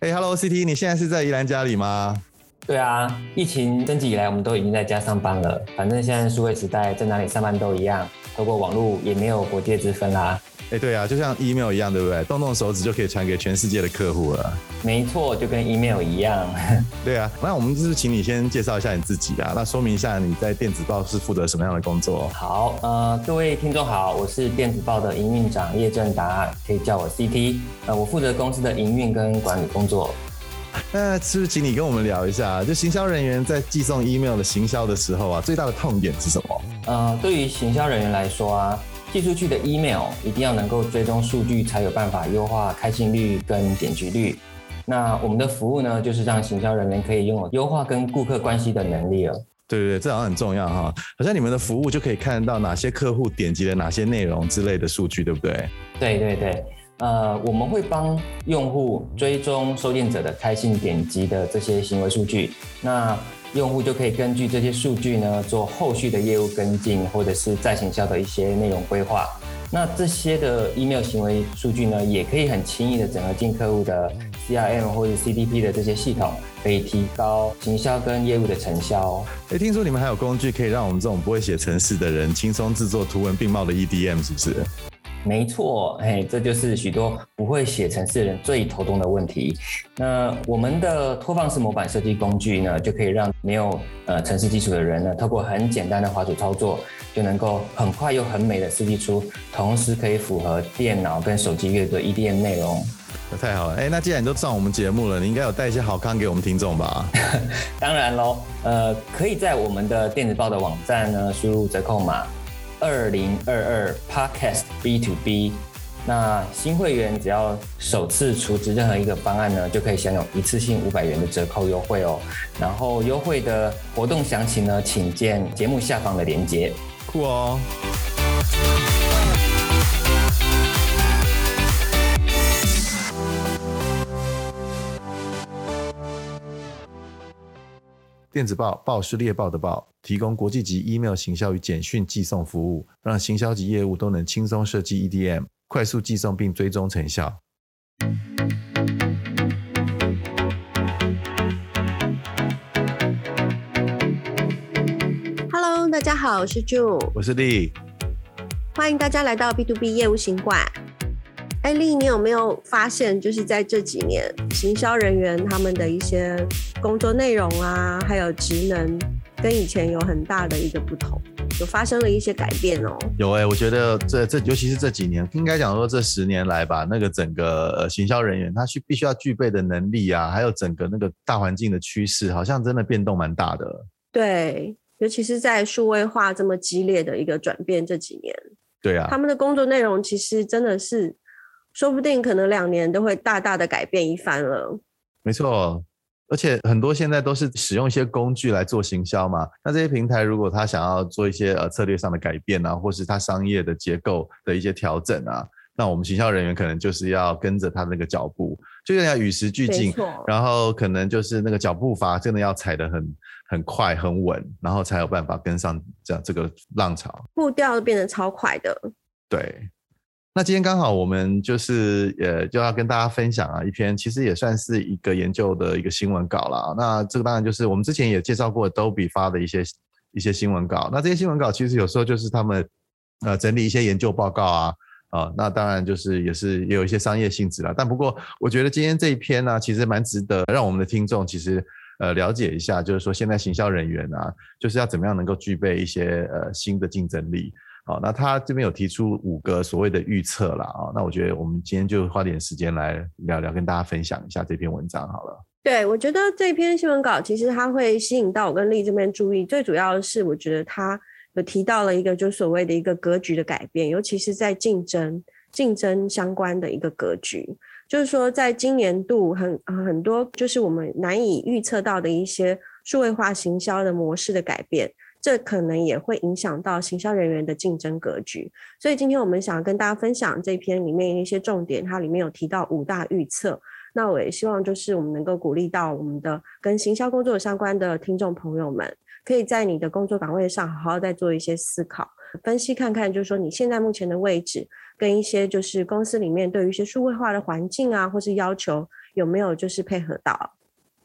哎，Hello，CT，你现在是在宜兰家里吗？对啊，疫情升级以来，我们都已经在家上班了。反正现在数位时代，在哪里上班都一样，透过网络也没有国界之分啦。哎，对啊，就像 email 一样，对不对？动动手指就可以传给全世界的客户了。没错，就跟 email 一样。对啊，那我们就是请你先介绍一下你自己啊，那说明一下你在电子报是负责什么样的工作？好，呃，各位听众好，我是电子报的营运长叶正达，可以叫我 CT。呃，我负责公司的营运跟管理工作。那是不是请你跟我们聊一下，就行销人员在寄送 email 的行销的时候啊，最大的痛点是什么？呃，对于行销人员来说啊，寄出去的 email 一定要能够追踪数据，才有办法优化开信率跟点击率。那我们的服务呢，就是让行销人员可以拥有优化跟顾客关系的能力了。对对对，这好像很重要哈，好像你们的服务就可以看到哪些客户点击了哪些内容之类的数据，对不对？对对对。呃，我们会帮用户追踪收件者的开信点击的这些行为数据，那用户就可以根据这些数据呢，做后续的业务跟进，或者是再行销的一些内容规划。那这些的 email 行为数据呢，也可以很轻易的整合进客户的 CRM 或者 CDP 的这些系统，可以提高行销跟业务的成效。哎，听说你们还有工具可以让我们这种不会写程式的人轻松制作图文并茂的 EDM，是不是？没错，哎，这就是许多不会写程式的人最头痛的问题。那我们的拖放式模板设计工具呢，就可以让没有呃程式基础的人呢，透过很简单的滑鼠操作，就能够很快又很美的设计出，同时可以符合电脑跟手机阅读的 EDM 内容。太好了，哎，那既然你都上我们节目了，你应该有带一些好康给我们听众吧？当然喽，呃，可以在我们的电子报的网站呢，输入折扣码。二零二二 Podcast B to B，那新会员只要首次出资任何一个方案呢，就可以享有一次性五百元的折扣优惠哦。然后优惠的活动详情呢，请见节目下方的链接。酷哦！电子报报是猎豹的报，提供国际级 email 行销与简讯寄送服务，让行销及业务都能轻松设计 EDM，快速寄送并追踪成效。Hello，大家好，我是 June，我是 Lee，欢迎大家来到 B to B 业务行馆。艾丽，你有没有发现，就是在这几年，行销人员他们的一些工作内容啊，还有职能，跟以前有很大的一个不同，有发生了一些改变哦。有哎、欸，我觉得这这，尤其是这几年，应该讲说这十年来吧，那个整个呃行销人员他需必须要具备的能力啊，还有整个那个大环境的趋势，好像真的变动蛮大的。对，尤其是在数位化这么激烈的一个转变这几年。对啊，他们的工作内容其实真的是。说不定可能两年都会大大的改变一番了。没错，而且很多现在都是使用一些工具来做行销嘛。那这些平台如果他想要做一些呃策略上的改变啊，或是他商业的结构的一些调整啊，那我们行销人员可能就是要跟着他那个脚步，就要与时俱进。然后可能就是那个脚步伐真的要踩得很很快很稳，然后才有办法跟上这样这个浪潮。步调变得超快的。对。那今天刚好我们就是呃就要跟大家分享啊一篇其实也算是一个研究的一个新闻稿了。那这个当然就是我们之前也介绍过 Adobe 发的一些一些新闻稿。那这些新闻稿其实有时候就是他们呃整理一些研究报告啊啊，那当然就是也是也有一些商业性质啦。但不过我觉得今天这一篇呢，其实蛮值得让我们的听众其实呃了解一下，就是说现在行销人员啊，就是要怎么样能够具备一些呃新的竞争力。好，那他这边有提出五个所谓的预测了啊，那我觉得我们今天就花点时间来聊聊，跟大家分享一下这篇文章好了。对，我觉得这篇新闻稿其实它会吸引到我跟丽这边注意，最主要的是我觉得他有提到了一个就所谓的一个格局的改变，尤其是在竞争竞争相关的一个格局，就是说在今年度很很多就是我们难以预测到的一些数位化行销的模式的改变。这可能也会影响到行销人员的竞争格局，所以今天我们想跟大家分享这篇里面一些重点，它里面有提到五大预测。那我也希望就是我们能够鼓励到我们的跟行销工作相关的听众朋友们，可以在你的工作岗位上好好再做一些思考、分析，看看就是说你现在目前的位置跟一些就是公司里面对于一些数位化的环境啊，或是要求有没有就是配合到。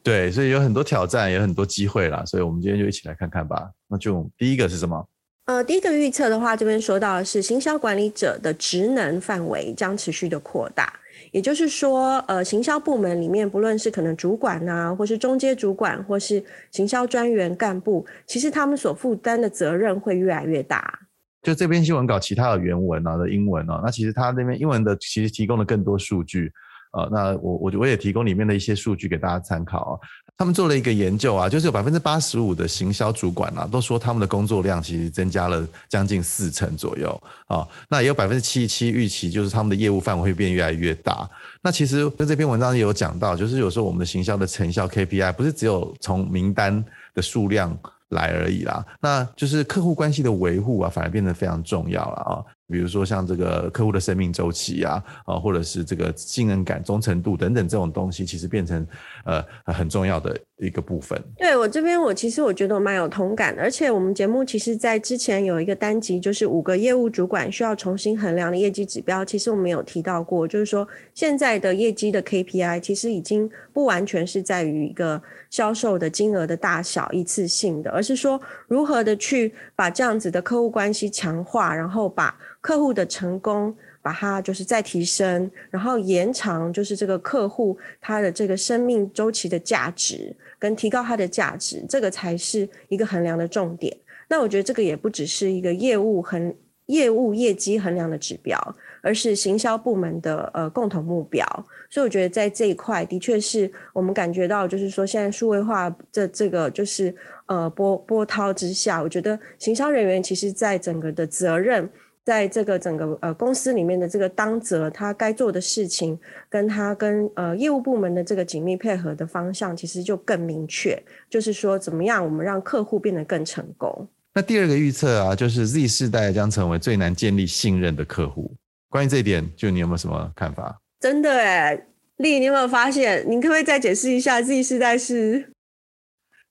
对，所以有很多挑战，也有很多机会啦。所以我们今天就一起来看看吧。那就第一个是什么？呃，第一个预测的话，这边说到的是行销管理者的职能范围将持续的扩大。也就是说，呃，行销部门里面，不论是可能主管啊，或是中阶主管，或是行销专员干部，其实他们所负担的责任会越来越大。就这篇新闻稿，其他的原文啊的英文啊，那其实他那边英文的其实提供了更多数据啊，呃，那我我我也提供里面的一些数据给大家参考啊。他们做了一个研究啊，就是有百分之八十五的行销主管啊，都说他们的工作量其实增加了将近四成左右啊。那也有百分之七十七预期，就是他们的业务范围会变越来越大。那其实在这篇文章也有讲到，就是有时候我们的行销的成效 KPI 不是只有从名单的数量来而已啦，那就是客户关系的维护啊，反而变得非常重要了啊。比如说像这个客户的生命周期啊，啊，或者是这个信任感、忠诚度等等这种东西，其实变成呃很重要的一个部分。对，我这边，我其实我觉得我蛮有同感的，而且我们节目其实在之前有一个单集，就是五个业务主管需要重新衡量的业绩指标。其实我们有提到过，就是说现在的业绩的 KPI 其实已经不完全是在于一个销售的金额的大小一次性的，而是说如何的去把这样子的客户关系强化，然后把客户的成功，把它就是再提升，然后延长就是这个客户他的这个生命周期的价值，跟提高它的价值，这个才是一个衡量的重点。那我觉得这个也不只是一个业务衡业务业绩衡量的指标，而是行销部门的呃共同目标。所以我觉得在这一块的确是我们感觉到，就是说现在数位化这这个就是呃波波涛之下，我觉得行销人员其实在整个的责任。在这个整个呃公司里面的这个当责，他该做的事情，跟他跟呃业务部门的这个紧密配合的方向，其实就更明确。就是说，怎么样我们让客户变得更成功？那第二个预测啊，就是 Z 世代将成为最难建立信任的客户。关于这一点，就你有没有什么看法？真的诶，丽，你有没有发现？你可不可以再解释一下 Z 世代是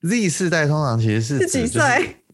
？Z 世代通常其实是、就是几岁？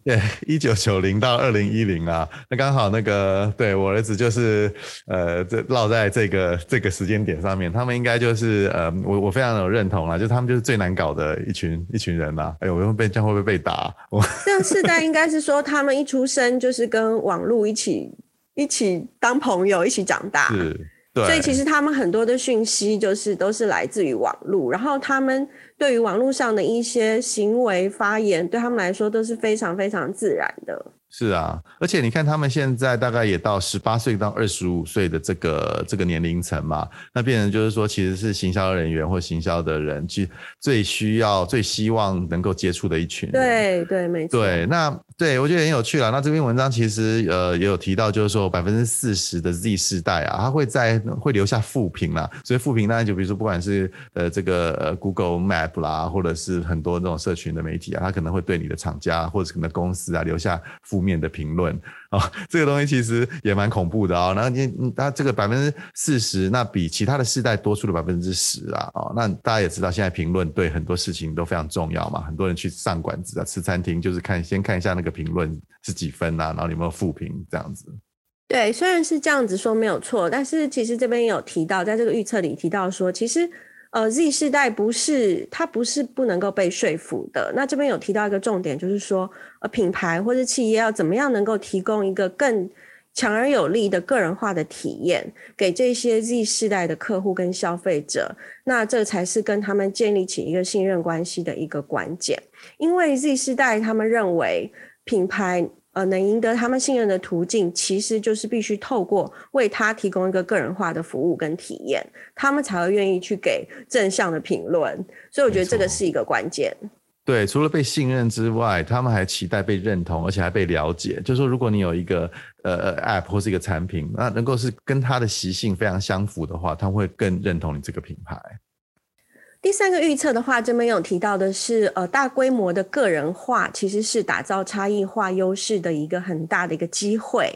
对，一九九零到二零一零啊，那刚好那个对我儿子就是呃，这落在这个这个时间点上面，他们应该就是呃，我我非常有认同啦，就他们就是最难搞的一群一群人啦。哎呦，我会被这样会不会被打？我这样世代应该是说，他们一出生就是跟网络一起一起当朋友，一起长大。是。对，所以其实他们很多的讯息就是都是来自于网络，然后他们对于网络上的一些行为发言，对他们来说都是非常非常自然的。是啊，而且你看，他们现在大概也到十八岁到二十五岁的这个这个年龄层嘛，那变成就是说，其实是行销人员或行销的人，去最需要、最希望能够接触的一群人。对对，没错。对，那对我觉得很有趣啦。那这篇文章其实呃也有提到，就是说百分之四十的 Z 世代啊，他会在会留下负评啦。所以负评当然就比如说，不管是呃这个呃 Google Map 啦，或者是很多这种社群的媒体啊，他可能会对你的厂家或者可能公司啊留下。负面的评论啊，这个东西其实也蛮恐怖的啊。然后你，他这个百分之四十，那比其他的世代多出了百分之十啊。哦，那大家也知道，现在评论对很多事情都非常重要嘛。很多人去上馆子啊，吃餐厅，就是看先看一下那个评论是几分啊，然后有没有负评这样子。对，虽然是这样子说没有错，但是其实这边有提到，在这个预测里提到说，其实。呃，Z 世代不是它不是不能够被说服的。那这边有提到一个重点，就是说，呃，品牌或者企业要怎么样能够提供一个更强而有力的个人化的体验给这些 Z 世代的客户跟消费者，那这才是跟他们建立起一个信任关系的一个关键。因为 Z 世代他们认为品牌。呃，能赢得他们信任的途径，其实就是必须透过为他提供一个个人化的服务跟体验，他们才会愿意去给正向的评论。所以我觉得这个是一个关键。对，除了被信任之外，他们还期待被认同，而且还被了解。就是说，如果你有一个呃呃 App 或是一个产品，那能够是跟他的习性非常相符的话，他会更认同你这个品牌。第三个预测的话，这边有提到的是，呃，大规模的个人化其实是打造差异化优势的一个很大的一个机会。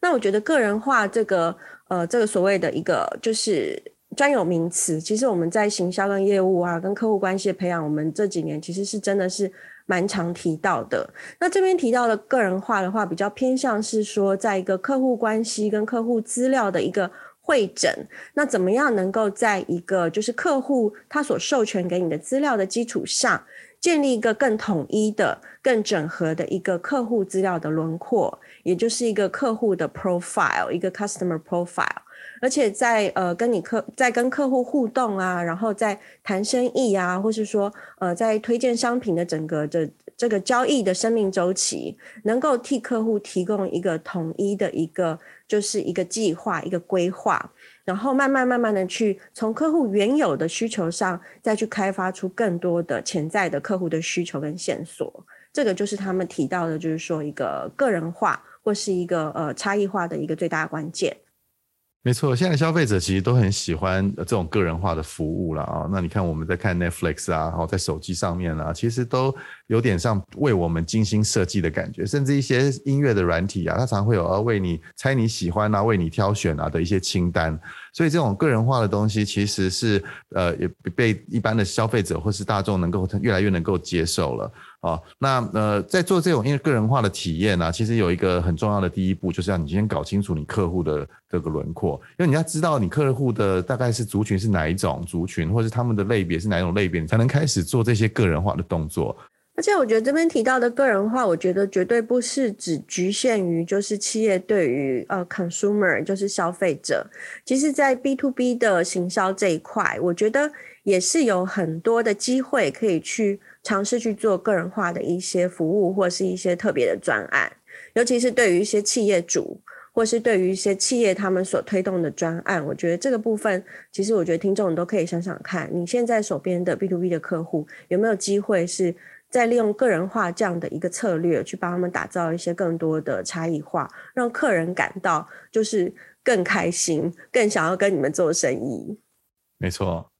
那我觉得个人化这个，呃，这个所谓的一个就是专有名词，其实我们在行销跟业务啊，跟客户关系的培养，我们这几年其实是真的是蛮常提到的。那这边提到的个人化的话，比较偏向是说，在一个客户关系跟客户资料的一个。会诊，那怎么样能够在一个就是客户他所授权给你的资料的基础上，建立一个更统一的、更整合的一个客户资料的轮廓，也就是一个客户的 profile，一个 customer profile。而且在呃跟你客在跟客户互动啊，然后在谈生意啊，或是说呃在推荐商品的整个的这个交易的生命周期，能够替客户提供一个统一的一个就是一个计划一个规划，然后慢慢慢慢的去从客户原有的需求上再去开发出更多的潜在的客户的需求跟线索，这个就是他们提到的，就是说一个个人化或是一个呃差异化的一个最大关键。没错，现在消费者其实都很喜欢这种个人化的服务了啊。那你看我们在看 Netflix 啊，然后在手机上面啊，其实都有点像为我们精心设计的感觉。甚至一些音乐的软体啊，它常会有呃为你猜你喜欢啊，为你挑选啊的一些清单。所以这种个人化的东西，其实是呃也被一般的消费者或是大众能够越来越能够接受了。哦，那呃，在做这种因为个人化的体验呢、啊，其实有一个很重要的第一步，就是要你先搞清楚你客户的这个轮廓，因为你要知道你客户的大概是族群是哪一种族群，或是他们的类别是哪一种类别，你才能开始做这些个人化的动作。而且我觉得这边提到的个人化，我觉得绝对不是只局限于就是企业对于呃 consumer 就是消费者，其实在 B to B 的行销这一块，我觉得也是有很多的机会可以去。尝试去做个人化的一些服务，或是一些特别的专案，尤其是对于一些企业主，或是对于一些企业他们所推动的专案，我觉得这个部分，其实我觉得听众你都可以想想看，你现在手边的 B to B 的客户有没有机会是在利用个人化这样的一个策略，去帮他们打造一些更多的差异化，让客人感到就是更开心，更想要跟你们做生意。没错。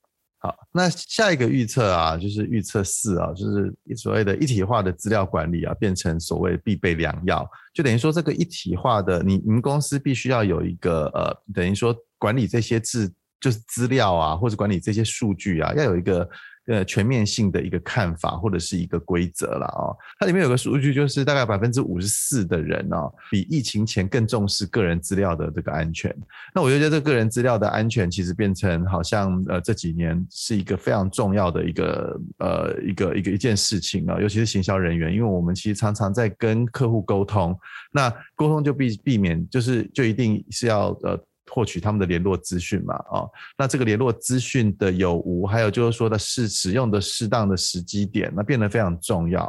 好，那下一个预测啊，就是预测四啊，就是所谓的一体化的资料管理啊，变成所谓必备良药。就等于说，这个一体化的，你你们公司必须要有一个呃，等于说管理这些资就是资料啊，或者管理这些数据啊，要有一个。呃，全面性的一个看法或者是一个规则了啊。它里面有个数据，就是大概百分之五十四的人哦，比疫情前更重视个人资料的这个安全。那我觉得这个个人资料的安全，其实变成好像呃这几年是一个非常重要的一个呃一个一个一件事情啊，尤其是行销人员，因为我们其实常常在跟客户沟通，那沟通就避避免就是就一定是要呃。获取他们的联络资讯嘛，啊、那这个联络资讯的有无，还有就是说的是使用的适当的时机点，那变得非常重要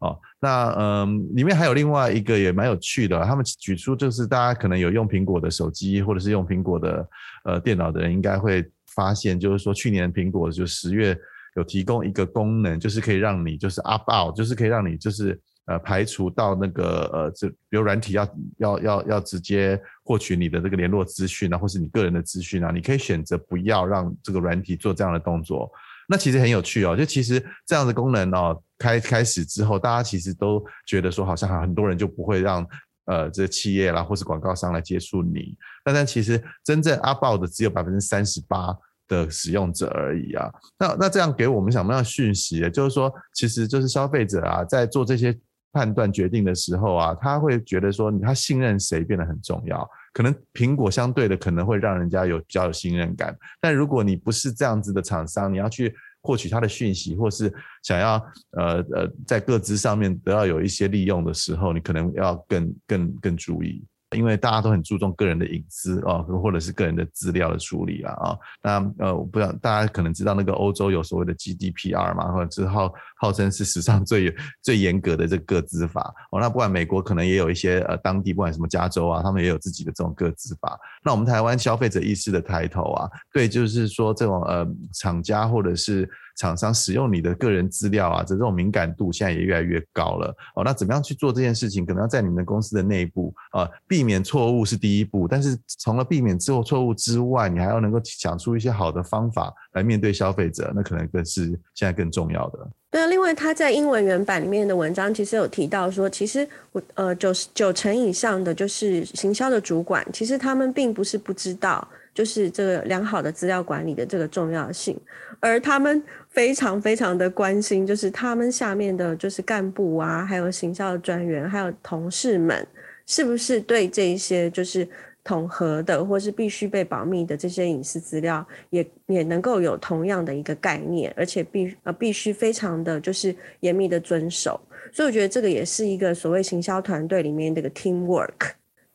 哦。那嗯，里面还有另外一个也蛮有趣的，他们举出就是大家可能有用苹果的手机或者是用苹果的呃电脑的人，应该会发现，就是说去年苹果就十月有提供一个功能，就是可以让你就是 Up out，就是可以让你就是。呃，排除到那个呃，这比如软体要要要要直接获取你的这个联络资讯啊，或是你个人的资讯啊，你可以选择不要让这个软体做这样的动作。那其实很有趣哦，就其实这样的功能哦，开开始之后，大家其实都觉得说，好像很多人就不会让呃这企业啦，或是广告商来接触你。但但其实真正 opt out 的只有百分之三十八的使用者而已啊。那那这样给我们什么样的讯息？就是说，其实就是消费者啊，在做这些。判断决定的时候啊，他会觉得说，他信任谁变得很重要。可能苹果相对的可能会让人家有比较有信任感，但如果你不是这样子的厂商，你要去获取他的讯息，或是想要呃呃在各自上面得到有一些利用的时候，你可能要更更更注意。因为大家都很注重个人的隐私啊，或者是个人的资料的处理啊啊，那呃，我不知道大家可能知道那个欧洲有所谓的 GDPR 嘛，或者是号号称是史上最最严格的这个个资法哦。那不管美国可能也有一些呃当地不管什么加州啊，他们也有自己的这种个资法。那我们台湾消费者意识的抬头啊，对，就是说这种呃厂家或者是。厂商使用你的个人资料啊，这种敏感度现在也越来越高了哦。那怎么样去做这件事情？可能要在你们公司的内部啊，避避免错误是第一步。但是除了避免之后错误之外，你还要能够想出一些好的方法来面对消费者，那可能更是现在更重要的。对啊，另外他在英文原版里面的文章其实有提到说，其实我呃九十九成以上的就是行销的主管，其实他们并不是不知道。就是这个良好的资料管理的这个重要性，而他们非常非常的关心，就是他们下面的就是干部啊，还有行销的专员，还有同事们，是不是对这一些就是统合的，或是必须被保密的这些隐私资料，也也能够有同样的一个概念，而且必呃必须非常的就是严密的遵守。所以我觉得这个也是一个所谓行销团队里面的一个 teamwork。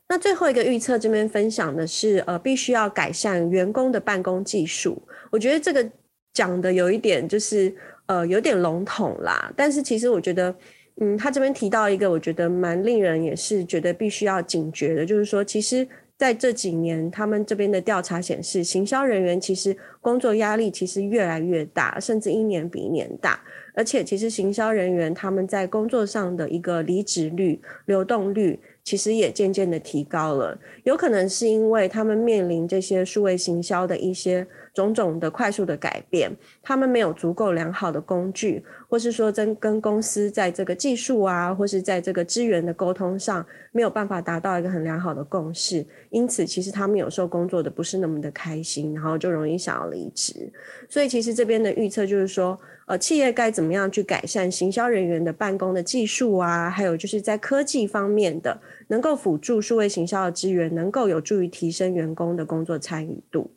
那最后一个预测这边分享的是，呃，必须要改善员工的办公技术。我觉得这个讲的有一点就是呃有点笼统啦，但是其实我觉得。嗯，他这边提到一个，我觉得蛮令人也是觉得必须要警觉的，就是说，其实在这几年，他们这边的调查显示，行销人员其实工作压力其实越来越大，甚至一年比一年大。而且，其实行销人员他们在工作上的一个离职率、流动率，其实也渐渐的提高了。有可能是因为他们面临这些数位行销的一些。种种的快速的改变，他们没有足够良好的工具，或是说跟跟公司在这个技术啊，或是在这个资源的沟通上，没有办法达到一个很良好的共识，因此其实他们有时候工作的不是那么的开心，然后就容易想要离职。所以其实这边的预测就是说，呃，企业该怎么样去改善行销人员的办公的技术啊，还有就是在科技方面的，能够辅助数位行销的资源，能够有助于提升员工的工作参与度。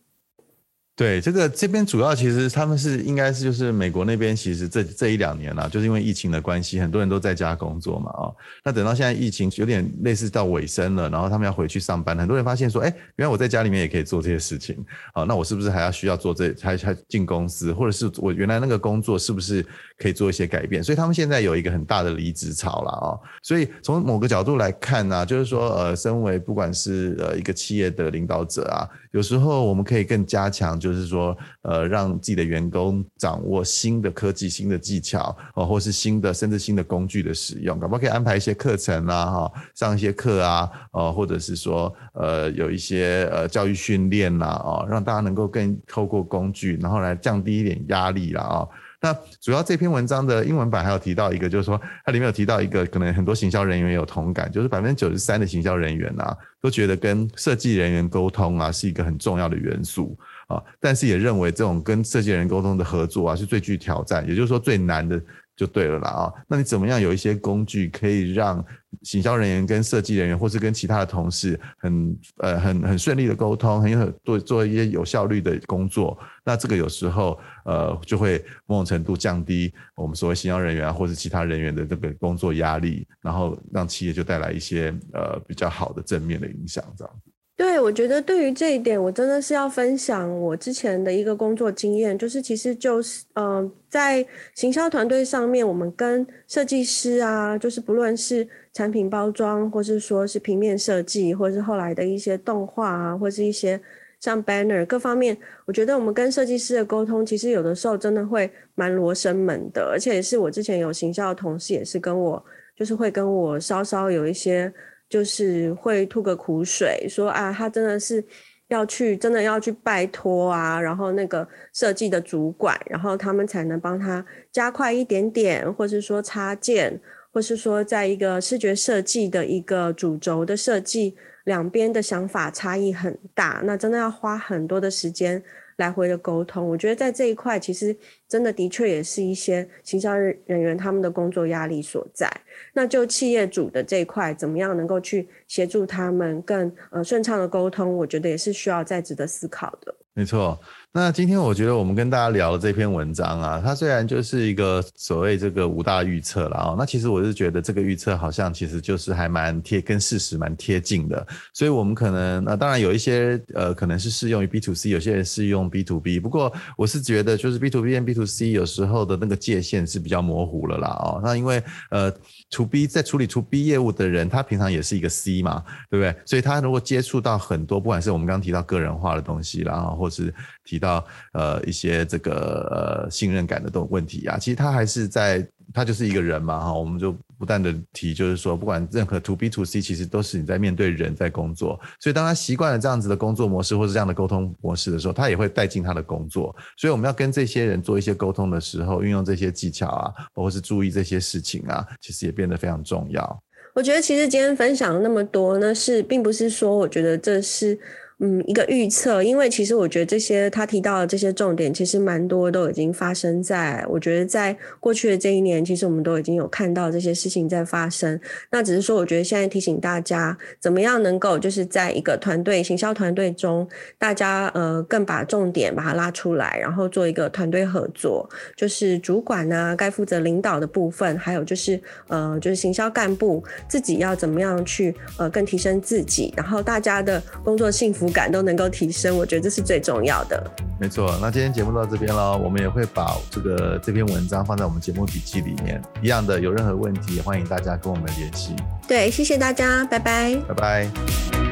对，这个这边主要其实他们是应该是就是美国那边，其实这这一两年啦，就是因为疫情的关系，很多人都在家工作嘛，哦，那等到现在疫情有点类似到尾声了，然后他们要回去上班，很多人发现说，哎，原来我在家里面也可以做这些事情，好，那我是不是还要需要做这还还进公司，或者是我原来那个工作是不是可以做一些改变？所以他们现在有一个很大的离职潮了哦，所以从某个角度来看呢，就是说，呃，身为不管是呃一个企业的领导者啊，有时候我们可以更加强。就就是说，呃，让自己的员工掌握新的科技、新的技巧，哦，或是新的甚至新的工具的使用，可不可以安排一些课程啊，哈，上一些课啊，呃，或者是说，呃，有一些呃教育训练呐，哦，让大家能够更透过工具，然后来降低一点压力啦，啊。那主要这篇文章的英文版还有提到一个，就是说它里面有提到一个，可能很多行销人员有同感，就是百分之九十三的行销人员啊，都觉得跟设计人员沟通啊是一个很重要的元素。啊，但是也认为这种跟设计人沟通的合作啊，是最具挑战，也就是说最难的，就对了啦啊。那你怎么样有一些工具可以让行销人员跟设计人员，或是跟其他的同事很呃很很顺利的沟通，很有做做一些有效率的工作？那这个有时候呃就会某种程度降低我们所谓行销人员，或是其他人员的这个工作压力，然后让企业就带来一些呃比较好的正面的影响，这样。对，我觉得对于这一点，我真的是要分享我之前的一个工作经验，就是其实就是呃，在行销团队上面，我们跟设计师啊，就是不论是产品包装，或是说是平面设计，或是后来的一些动画啊，或是一些像 banner 各方面，我觉得我们跟设计师的沟通，其实有的时候真的会蛮罗生门的，而且也是我之前有行销的同事，也是跟我就是会跟我稍稍有一些。就是会吐个苦水，说啊，他真的是要去，真的要去拜托啊，然后那个设计的主管，然后他们才能帮他加快一点点，或是说插件，或是说在一个视觉设计的一个主轴的设计，两边的想法差异很大，那真的要花很多的时间。来回的沟通，我觉得在这一块，其实真的的确也是一些行销人员他们的工作压力所在。那就企业主的这一块，怎么样能够去协助他们更呃顺畅的沟通，我觉得也是需要再值得思考的。没错。那今天我觉得我们跟大家聊的这篇文章啊，它虽然就是一个所谓这个五大预测了啊，那其实我是觉得这个预测好像其实就是还蛮贴跟事实蛮贴近的，所以我们可能那当然有一些呃可能是适用于 B to C，有些人适用 B to B，不过我是觉得就是 B to B 跟 B to C 有时候的那个界限是比较模糊了啦哦，那因为呃 To B 在处理 To B 业务的人，他平常也是一个 C 嘛，对不对？所以他如果接触到很多不管是我们刚刚提到个人化的东西然后，或是提到呃一些这个呃信任感的这种问题啊，其实他还是在他就是一个人嘛哈，我们就不断的提，就是说不管任何 to B to C，其实都是你在面对人在工作，所以当他习惯了这样子的工作模式或者这样的沟通模式的时候，他也会带进他的工作，所以我们要跟这些人做一些沟通的时候，运用这些技巧啊，或者是注意这些事情啊，其实也变得非常重要。我觉得其实今天分享那么多，那是并不是说我觉得这是。嗯，一个预测，因为其实我觉得这些他提到的这些重点，其实蛮多都已经发生在，我觉得在过去的这一年，其实我们都已经有看到这些事情在发生。那只是说，我觉得现在提醒大家，怎么样能够就是在一个团队行销团队中，大家呃更把重点把它拉出来，然后做一个团队合作，就是主管呢、啊、该负责领导的部分，还有就是呃就是行销干部自己要怎么样去呃更提升自己，然后大家的工作幸福感都能够提升，我觉得这是最重要的。没错，那今天节目到这边了，我们也会把这个这篇文章放在我们节目笔记里面。一样的，有任何问题，欢迎大家跟我们联系。对，谢谢大家，拜拜，拜拜。